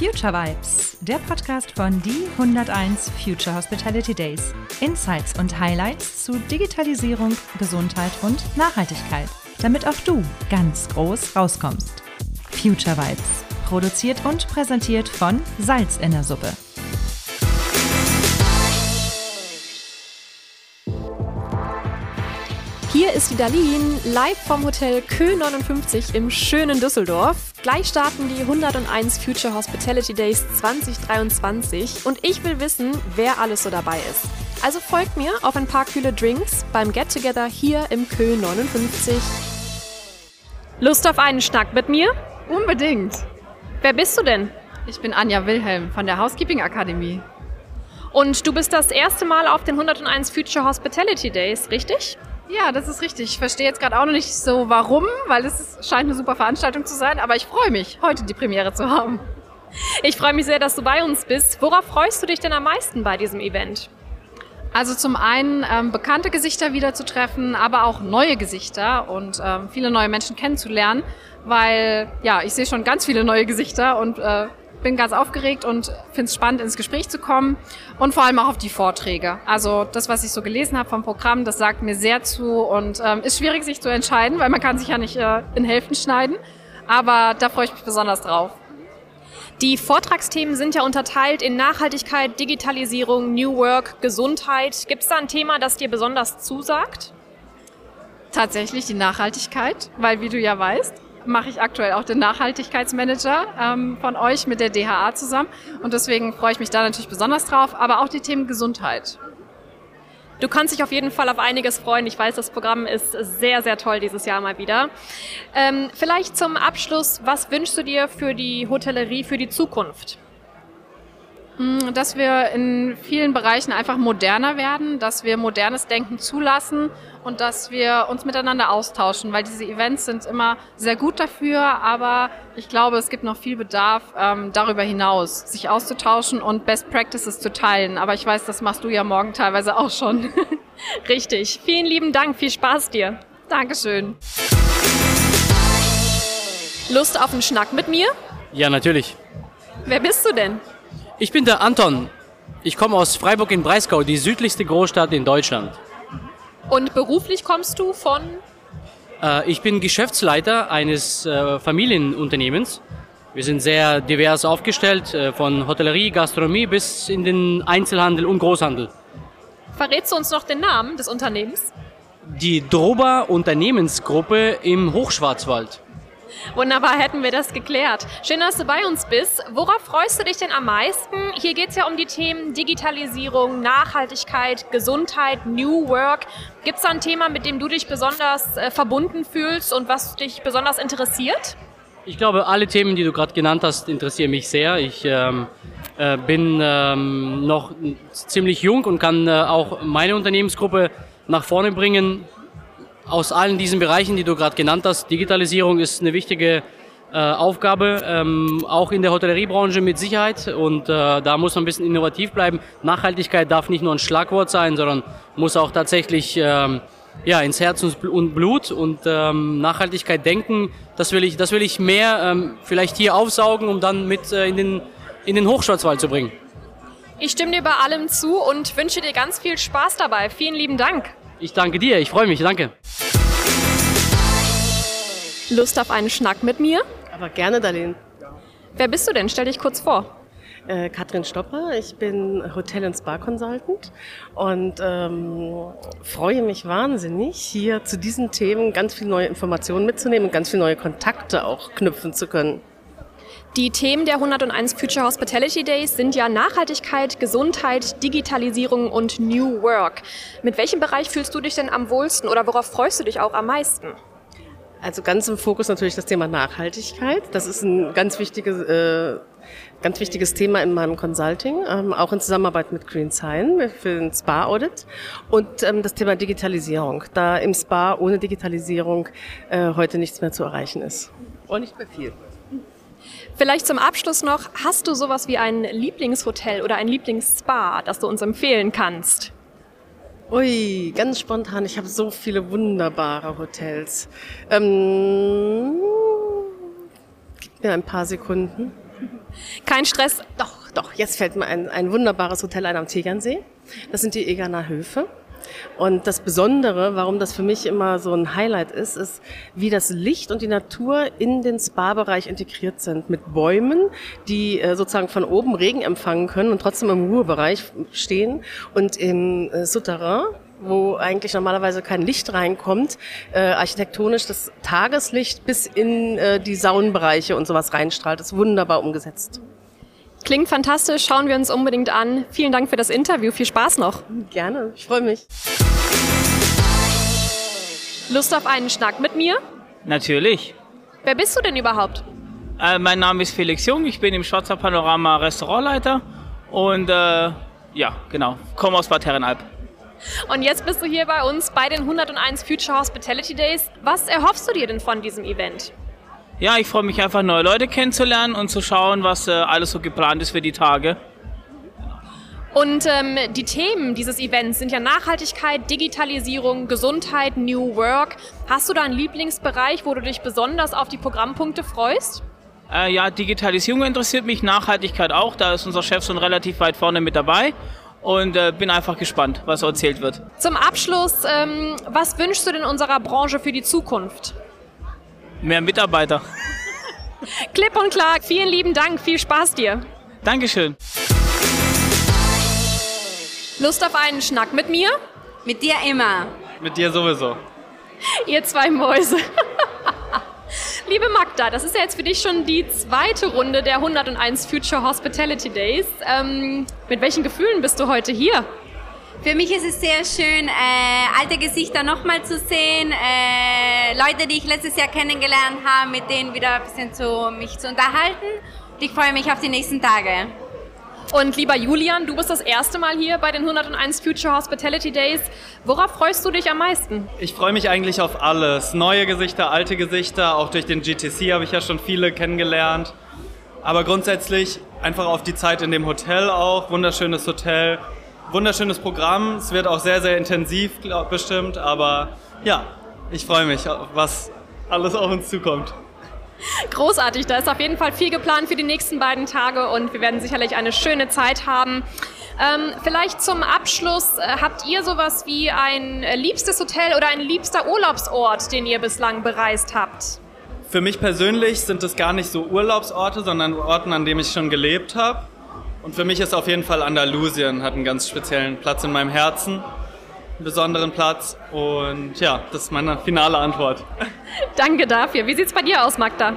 Future Vibes, der Podcast von die 101 Future Hospitality Days. Insights und Highlights zu Digitalisierung, Gesundheit und Nachhaltigkeit, damit auch du ganz groß rauskommst. Future Vibes, produziert und präsentiert von Salz in der Suppe. Hier ist die Darlene, live vom Hotel Kö 59 im schönen Düsseldorf. Gleich starten die 101 Future Hospitality Days 2023 und ich will wissen, wer alles so dabei ist. Also folgt mir auf ein paar kühle Drinks beim Get Together hier im Kö 59. Lust auf einen Schnack mit mir? Unbedingt. Wer bist du denn? Ich bin Anja Wilhelm von der Housekeeping Akademie. Und du bist das erste Mal auf den 101 Future Hospitality Days, richtig? Ja, das ist richtig. Ich verstehe jetzt gerade auch noch nicht so warum, weil es ist, scheint eine super Veranstaltung zu sein, aber ich freue mich, heute die Premiere zu haben. Ich freue mich sehr, dass du bei uns bist. Worauf freust du dich denn am meisten bei diesem Event? Also zum einen ähm, bekannte Gesichter wiederzutreffen, aber auch neue Gesichter und ähm, viele neue Menschen kennenzulernen, weil ja, ich sehe schon ganz viele neue Gesichter und äh, bin ganz aufgeregt und finde es spannend, ins Gespräch zu kommen und vor allem auch auf die Vorträge. Also das, was ich so gelesen habe vom Programm, das sagt mir sehr zu und ähm, ist schwierig, sich zu entscheiden, weil man kann sich ja nicht äh, in Hälften schneiden. Aber da freue ich mich besonders drauf. Die Vortragsthemen sind ja unterteilt in Nachhaltigkeit, Digitalisierung, New Work, Gesundheit. Gibt es da ein Thema, das dir besonders zusagt? Tatsächlich die Nachhaltigkeit, weil wie du ja weißt, mache ich aktuell auch den Nachhaltigkeitsmanager ähm, von euch mit der DHA zusammen. Und deswegen freue ich mich da natürlich besonders drauf, aber auch die Themen Gesundheit. Du kannst dich auf jeden Fall auf einiges freuen. Ich weiß, das Programm ist sehr, sehr toll dieses Jahr mal wieder. Ähm, vielleicht zum Abschluss, was wünschst du dir für die Hotellerie für die Zukunft? Hm, dass wir in vielen Bereichen einfach moderner werden, dass wir modernes Denken zulassen und dass wir uns miteinander austauschen, weil diese Events sind immer sehr gut dafür, aber ich glaube, es gibt noch viel Bedarf ähm, darüber hinaus, sich auszutauschen und Best Practices zu teilen. Aber ich weiß, das machst du ja morgen teilweise auch schon. Richtig. Vielen lieben Dank. Viel Spaß dir. Dankeschön. Lust auf einen Schnack mit mir? Ja, natürlich. Wer bist du denn? Ich bin der Anton. Ich komme aus Freiburg in Breisgau, die südlichste Großstadt in Deutschland. Und beruflich kommst du von? Äh, ich bin Geschäftsleiter eines äh, Familienunternehmens. Wir sind sehr divers aufgestellt, äh, von Hotellerie, Gastronomie bis in den Einzelhandel und Großhandel. Verrätst du uns noch den Namen des Unternehmens? Die Droba Unternehmensgruppe im Hochschwarzwald. Wunderbar, hätten wir das geklärt. Schön, dass du bei uns bist. Worauf freust du dich denn am meisten? Hier geht es ja um die Themen Digitalisierung, Nachhaltigkeit, Gesundheit, New Work. Gibt es da ein Thema, mit dem du dich besonders äh, verbunden fühlst und was dich besonders interessiert? Ich glaube, alle Themen, die du gerade genannt hast, interessieren mich sehr. Ich ähm, äh, bin ähm, noch ziemlich jung und kann äh, auch meine Unternehmensgruppe nach vorne bringen aus allen diesen Bereichen, die du gerade genannt hast, Digitalisierung ist eine wichtige äh, Aufgabe, ähm, auch in der Hotelleriebranche mit Sicherheit. Und äh, da muss man ein bisschen innovativ bleiben. Nachhaltigkeit darf nicht nur ein Schlagwort sein, sondern muss auch tatsächlich ähm, ja, ins Herz und Blut und ähm, Nachhaltigkeit denken. Das will ich, das will ich mehr ähm, vielleicht hier aufsaugen, um dann mit äh, in, den, in den Hochschwarzwald zu bringen. Ich stimme dir bei allem zu und wünsche dir ganz viel Spaß dabei. Vielen lieben Dank. Ich danke dir, ich freue mich, danke. Lust auf einen Schnack mit mir? Aber gerne, Darlene. Wer bist du denn? Stell dich kurz vor. Äh, Katrin Stopper, ich bin Hotel- und Spa-Consultant und ähm, freue mich wahnsinnig, hier zu diesen Themen ganz viele neue Informationen mitzunehmen und ganz viele neue Kontakte auch knüpfen zu können. Die Themen der 101 Future Hospitality Days sind ja Nachhaltigkeit, Gesundheit, Digitalisierung und New Work. Mit welchem Bereich fühlst du dich denn am wohlsten oder worauf freust du dich auch am meisten? Also ganz im Fokus natürlich das Thema Nachhaltigkeit. Das ist ein ganz wichtiges, äh, ganz wichtiges Thema in meinem Consulting, ähm, auch in Zusammenarbeit mit Green Sign für den Spa-Audit. Und ähm, das Thema Digitalisierung, da im Spa ohne Digitalisierung äh, heute nichts mehr zu erreichen ist. Und nicht mehr viel. Vielleicht zum Abschluss noch, hast du sowas wie ein Lieblingshotel oder ein Lieblingsspa, das du uns empfehlen kannst? Ui, ganz spontan. Ich habe so viele wunderbare Hotels. Ähm, gib mir ein paar Sekunden. Kein Stress. Doch, doch, jetzt fällt mir ein, ein wunderbares Hotel ein am Tegernsee. Das sind die Egerner Höfe. Und das Besondere, warum das für mich immer so ein Highlight ist, ist, wie das Licht und die Natur in den Spa-Bereich integriert sind. Mit Bäumen, die äh, sozusagen von oben Regen empfangen können und trotzdem im Ruhebereich stehen. Und im äh, Souterrain, wo eigentlich normalerweise kein Licht reinkommt, äh, architektonisch das Tageslicht bis in äh, die Saunenbereiche und sowas reinstrahlt. Das ist wunderbar umgesetzt. Klingt fantastisch, schauen wir uns unbedingt an. Vielen Dank für das Interview, viel Spaß noch. Gerne, ich freue mich. Lust auf einen Schnack mit mir? Natürlich. Wer bist du denn überhaupt? Äh, mein Name ist Felix Jung, ich bin im Schwarzer Panorama Restaurantleiter und äh, ja, genau, komme aus Bad Herrenalb. Und jetzt bist du hier bei uns bei den 101 Future Hospitality Days. Was erhoffst du dir denn von diesem Event? Ja, ich freue mich einfach, neue Leute kennenzulernen und zu schauen, was äh, alles so geplant ist für die Tage. Und ähm, die Themen dieses Events sind ja Nachhaltigkeit, Digitalisierung, Gesundheit, New Work. Hast du da einen Lieblingsbereich, wo du dich besonders auf die Programmpunkte freust? Äh, ja, Digitalisierung interessiert mich, Nachhaltigkeit auch. Da ist unser Chef schon relativ weit vorne mit dabei und äh, bin einfach gespannt, was erzählt wird. Zum Abschluss, ähm, was wünschst du denn unserer Branche für die Zukunft? Mehr Mitarbeiter. Klipp und klar, vielen lieben Dank, viel Spaß dir. Dankeschön. Lust auf einen Schnack mit mir? Mit dir immer. Mit dir sowieso. Ihr zwei Mäuse. Liebe Magda, das ist ja jetzt für dich schon die zweite Runde der 101 Future Hospitality Days. Ähm, mit welchen Gefühlen bist du heute hier? Für mich ist es sehr schön, äh, alte Gesichter nochmal zu sehen, äh, Leute, die ich letztes Jahr kennengelernt habe, mit denen wieder ein bisschen zu, mich zu unterhalten. Und ich freue mich auf die nächsten Tage. Und lieber Julian, du bist das erste Mal hier bei den 101 Future Hospitality Days. Worauf freust du dich am meisten? Ich freue mich eigentlich auf alles. Neue Gesichter, alte Gesichter. Auch durch den GTC habe ich ja schon viele kennengelernt. Aber grundsätzlich einfach auf die Zeit in dem Hotel auch. Wunderschönes Hotel, wunderschönes Programm. Es wird auch sehr, sehr intensiv glaub, bestimmt. Aber ja, ich freue mich, was alles auf uns zukommt. Großartig, da ist auf jeden Fall viel geplant für die nächsten beiden Tage und wir werden sicherlich eine schöne Zeit haben. Ähm, vielleicht zum Abschluss, äh, habt ihr sowas wie ein liebstes Hotel oder ein liebster Urlaubsort, den ihr bislang bereist habt? Für mich persönlich sind es gar nicht so Urlaubsorte, sondern Orten, an denen ich schon gelebt habe. Und für mich ist auf jeden Fall Andalusien, hat einen ganz speziellen Platz in meinem Herzen einen besonderen Platz. Und ja, das ist meine finale Antwort. Danke dafür. Wie sieht es bei dir aus, Magda?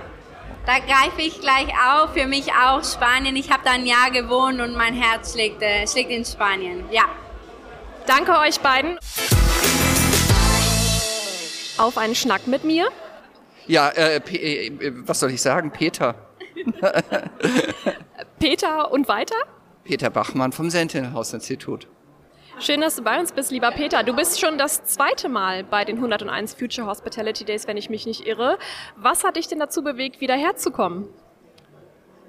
Da greife ich gleich auf. Für mich auch Spanien. Ich habe da ein Jahr gewohnt und mein Herz schlägt, äh, schlägt in Spanien. Ja. Danke euch beiden. Auf einen Schnack mit mir. Ja, äh, äh, was soll ich sagen? Peter. Peter und weiter? Peter Bachmann vom Sentinel-Haus-Institut. Schön, dass du bei uns bist, lieber Peter. Du bist schon das zweite Mal bei den 101 Future Hospitality Days, wenn ich mich nicht irre. Was hat dich denn dazu bewegt, wieder herzukommen?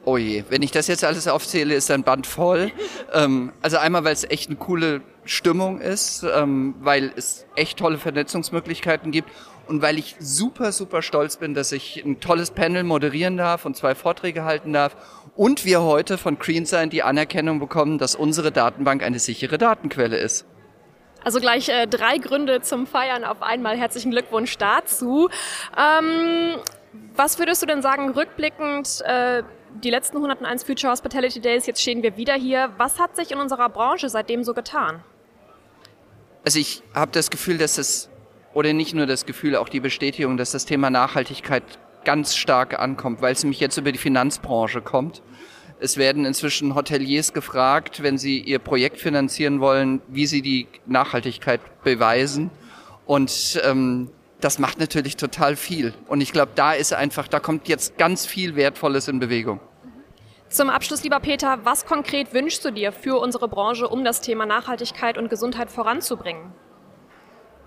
Oh je, wenn ich das jetzt alles aufzähle, ist ein Band voll. ähm, also einmal, weil es echt eine coole Stimmung ist, ähm, weil es echt tolle Vernetzungsmöglichkeiten gibt und weil ich super, super stolz bin, dass ich ein tolles Panel moderieren darf und zwei Vorträge halten darf und wir heute von CreenSign die Anerkennung bekommen, dass unsere Datenbank eine sichere Datenquelle ist. Also gleich äh, drei Gründe zum Feiern auf einmal. Herzlichen Glückwunsch dazu. Ähm, was würdest du denn sagen, rückblickend, äh, die letzten 101 Future Hospitality Days, jetzt stehen wir wieder hier. Was hat sich in unserer Branche seitdem so getan? Also ich habe das Gefühl, dass es, oder nicht nur das Gefühl, auch die Bestätigung, dass das Thema Nachhaltigkeit ganz stark ankommt, weil es nämlich jetzt über die Finanzbranche kommt. Es werden inzwischen Hoteliers gefragt, wenn sie ihr Projekt finanzieren wollen, wie sie die Nachhaltigkeit beweisen. Und ähm, das macht natürlich total viel. Und ich glaube, da ist einfach, da kommt jetzt ganz viel Wertvolles in Bewegung. Zum Abschluss, lieber Peter, was konkret wünschst du dir für unsere Branche, um das Thema Nachhaltigkeit und Gesundheit voranzubringen?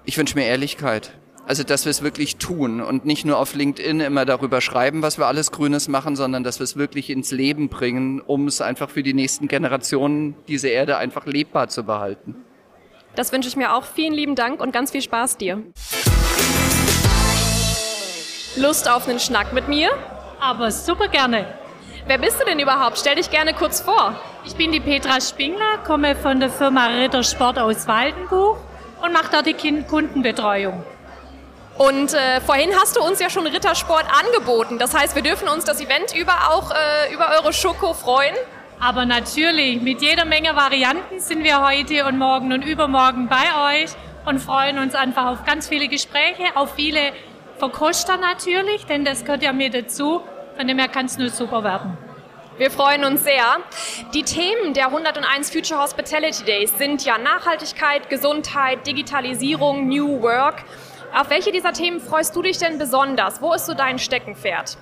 Ich wünsche mir Ehrlichkeit. Also, dass wir es wirklich tun und nicht nur auf LinkedIn immer darüber schreiben, was wir alles Grünes machen, sondern dass wir es wirklich ins Leben bringen, um es einfach für die nächsten Generationen, diese Erde einfach lebbar zu behalten. Das wünsche ich mir auch. Vielen lieben Dank und ganz viel Spaß dir. Lust auf einen Schnack mit mir? Aber super gerne. Wer bist du denn überhaupt? Stell dich gerne kurz vor. Ich bin die Petra Spingler, komme von der Firma Rittersport aus Waldenbuch und mache da die Kundenbetreuung. Und äh, vorhin hast du uns ja schon Rittersport angeboten. Das heißt, wir dürfen uns das Event über auch äh, über eure Schoko freuen. Aber natürlich, mit jeder Menge Varianten sind wir heute und morgen und übermorgen bei euch und freuen uns einfach auf ganz viele Gespräche, auf viele Verkoster natürlich, denn das gehört ja mir dazu. Von dem her kann es nur super werden. Wir freuen uns sehr. Die Themen der 101 Future Hospitality Days sind ja Nachhaltigkeit, Gesundheit, Digitalisierung, New Work. Auf welche dieser Themen freust du dich denn besonders? Wo ist so dein Steckenpferd?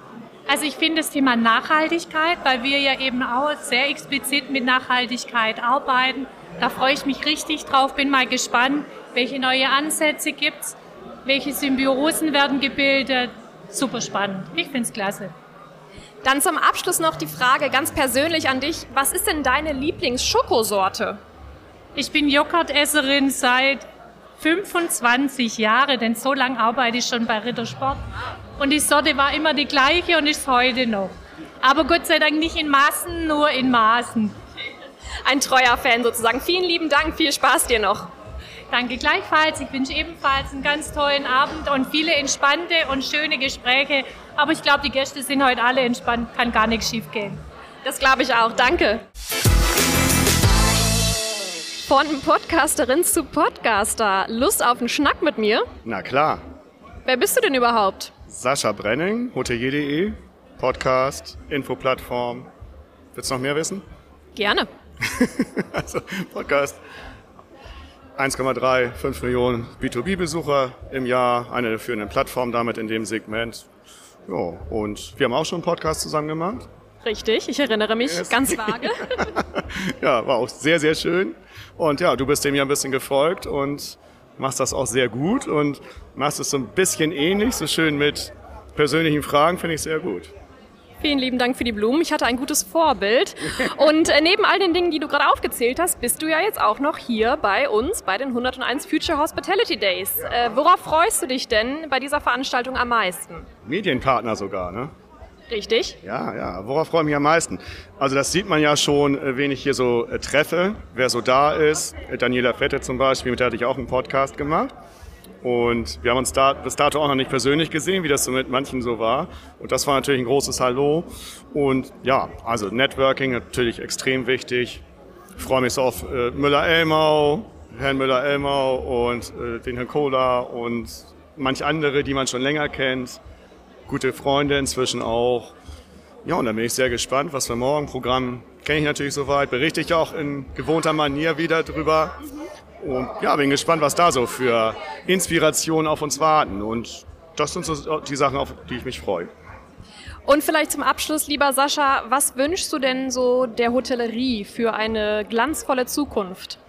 Also ich finde das Thema Nachhaltigkeit, weil wir ja eben auch sehr explizit mit Nachhaltigkeit arbeiten. Da freue ich mich richtig drauf, bin mal gespannt, welche neue Ansätze gibt es, welche Symbiosen werden gebildet. Super spannend. Ich finde es klasse. Dann zum Abschluss noch die Frage ganz persönlich an dich. Was ist denn deine Lieblingsschokosorte? Ich bin Joghurtesserin seit 25 Jahren, denn so lange arbeite ich schon bei Rittersport. Und die Sorte war immer die gleiche und ist heute noch. Aber Gott sei Dank nicht in Massen, nur in Maßen. Ein treuer Fan sozusagen. Vielen lieben Dank, viel Spaß dir noch. Danke gleichfalls. Ich wünsche ebenfalls einen ganz tollen Abend und viele entspannte und schöne Gespräche. Aber ich glaube, die Gäste sind heute alle entspannt, kann gar nichts schief gehen. Das glaube ich auch. Danke. Von Podcasterin zu Podcaster. Lust auf einen Schnack mit mir? Na klar. Wer bist du denn überhaupt? Sascha Brenning, hotelier.de, Podcast, Infoplattform. Willst du noch mehr wissen? Gerne. also Podcast 1,3, 5 Millionen B2B-Besucher im Jahr, eine der führenden Plattformen damit in dem Segment. Ja, und wir haben auch schon einen Podcast zusammen gemacht. Richtig, ich erinnere mich yes. ganz vage. ja, war auch sehr, sehr schön. Und ja, du bist dem ja ein bisschen gefolgt und machst das auch sehr gut und machst es so ein bisschen ähnlich, so schön mit persönlichen Fragen, finde ich sehr gut. Vielen lieben Dank für die Blumen. Ich hatte ein gutes Vorbild. Und äh, neben all den Dingen, die du gerade aufgezählt hast, bist du ja jetzt auch noch hier bei uns bei den 101 Future Hospitality Days. Äh, worauf freust du dich denn bei dieser Veranstaltung am meisten? Medienpartner sogar, ne? Richtig? Ja, ja. Worauf freue ich mich am meisten? Also das sieht man ja schon, äh, wen ich hier so äh, treffe, wer so da ist. Daniela Fette zum Beispiel, mit der hatte ich auch einen Podcast gemacht. Und wir haben uns da bis dato auch noch nicht persönlich gesehen, wie das so mit manchen so war. Und das war natürlich ein großes Hallo. Und ja, also Networking natürlich extrem wichtig. Ich freue mich so auf äh, Müller-Elmau, Herrn Müller-Elmau und äh, den Herrn Kohler und manch andere, die man schon länger kennt. Gute Freunde inzwischen auch. Ja, und dann bin ich sehr gespannt, was wir morgen Programm kenne ich natürlich soweit, berichte ich auch in gewohnter Manier wieder drüber. Und ja, bin gespannt, was da so für Inspirationen auf uns warten. Und das sind so die Sachen, auf die ich mich freue. Und vielleicht zum Abschluss, lieber Sascha, was wünschst du denn so der Hotellerie für eine glanzvolle Zukunft?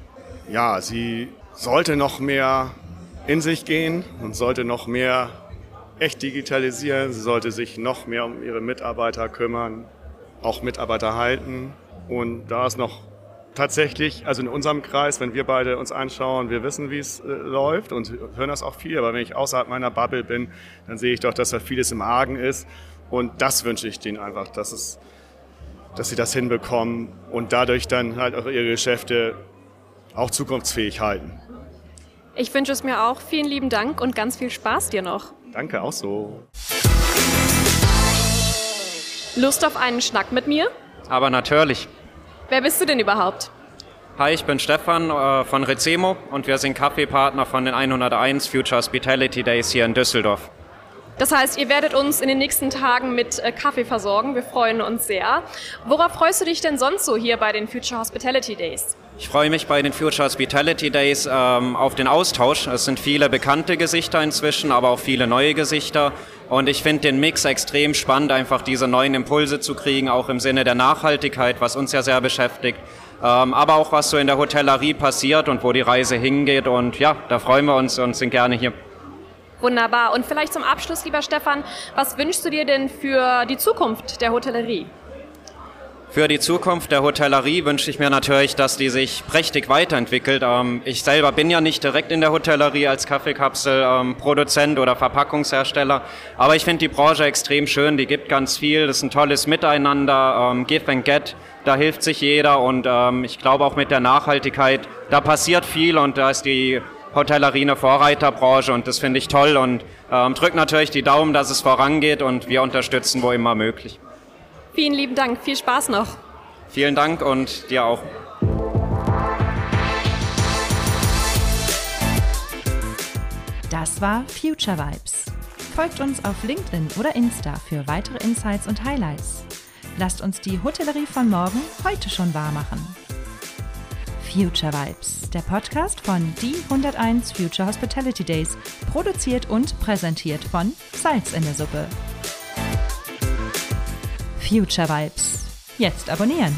Ja, sie sollte noch mehr in sich gehen und sollte noch mehr echt digitalisieren. Sie sollte sich noch mehr um ihre Mitarbeiter kümmern, auch Mitarbeiter halten. Und da ist noch tatsächlich, also in unserem Kreis, wenn wir beide uns anschauen, wir wissen, wie es äh, läuft und hören das auch viel, aber wenn ich außerhalb meiner Bubble bin, dann sehe ich doch, dass da vieles im Argen ist und das wünsche ich denen einfach, dass es, dass sie das hinbekommen und dadurch dann halt auch ihre Geschäfte auch zukunftsfähig halten. Ich wünsche es mir auch. Vielen lieben Dank und ganz viel Spaß dir noch. Danke, auch so. Lust auf einen Schnack mit mir? Aber natürlich. Wer bist du denn überhaupt? Hi, ich bin Stefan äh, von Rezemo und wir sind Kaffeepartner von den 101 Future Hospitality Days hier in Düsseldorf. Das heißt, ihr werdet uns in den nächsten Tagen mit äh, Kaffee versorgen. Wir freuen uns sehr. Worauf freust du dich denn sonst so hier bei den Future Hospitality Days? Ich freue mich bei den Future Hospitality Days ähm, auf den Austausch. Es sind viele bekannte Gesichter inzwischen, aber auch viele neue Gesichter. Und ich finde den Mix extrem spannend, einfach diese neuen Impulse zu kriegen, auch im Sinne der Nachhaltigkeit, was uns ja sehr beschäftigt. Ähm, aber auch was so in der Hotellerie passiert und wo die Reise hingeht. Und ja, da freuen wir uns und sind gerne hier. Wunderbar. Und vielleicht zum Abschluss, lieber Stefan, was wünschst du dir denn für die Zukunft der Hotellerie? Für die Zukunft der Hotellerie wünsche ich mir natürlich, dass die sich prächtig weiterentwickelt. Ähm, ich selber bin ja nicht direkt in der Hotellerie als Kaffeekapselproduzent oder Verpackungshersteller, aber ich finde die Branche extrem schön, die gibt ganz viel, das ist ein tolles Miteinander, ähm, Give and Get, da hilft sich jeder und ähm, ich glaube auch mit der Nachhaltigkeit, da passiert viel und da ist die Hotellerie eine Vorreiterbranche und das finde ich toll und ähm, drückt natürlich die Daumen, dass es vorangeht und wir unterstützen, wo immer möglich. Vielen lieben Dank, viel Spaß noch. Vielen Dank und dir auch. Das war Future Vibes. Folgt uns auf LinkedIn oder Insta für weitere Insights und Highlights. Lasst uns die Hotellerie von morgen heute schon wahr machen. Future Vibes, der Podcast von Die 101 Future Hospitality Days, produziert und präsentiert von Salz in der Suppe. Future Vibes. Jetzt abonnieren.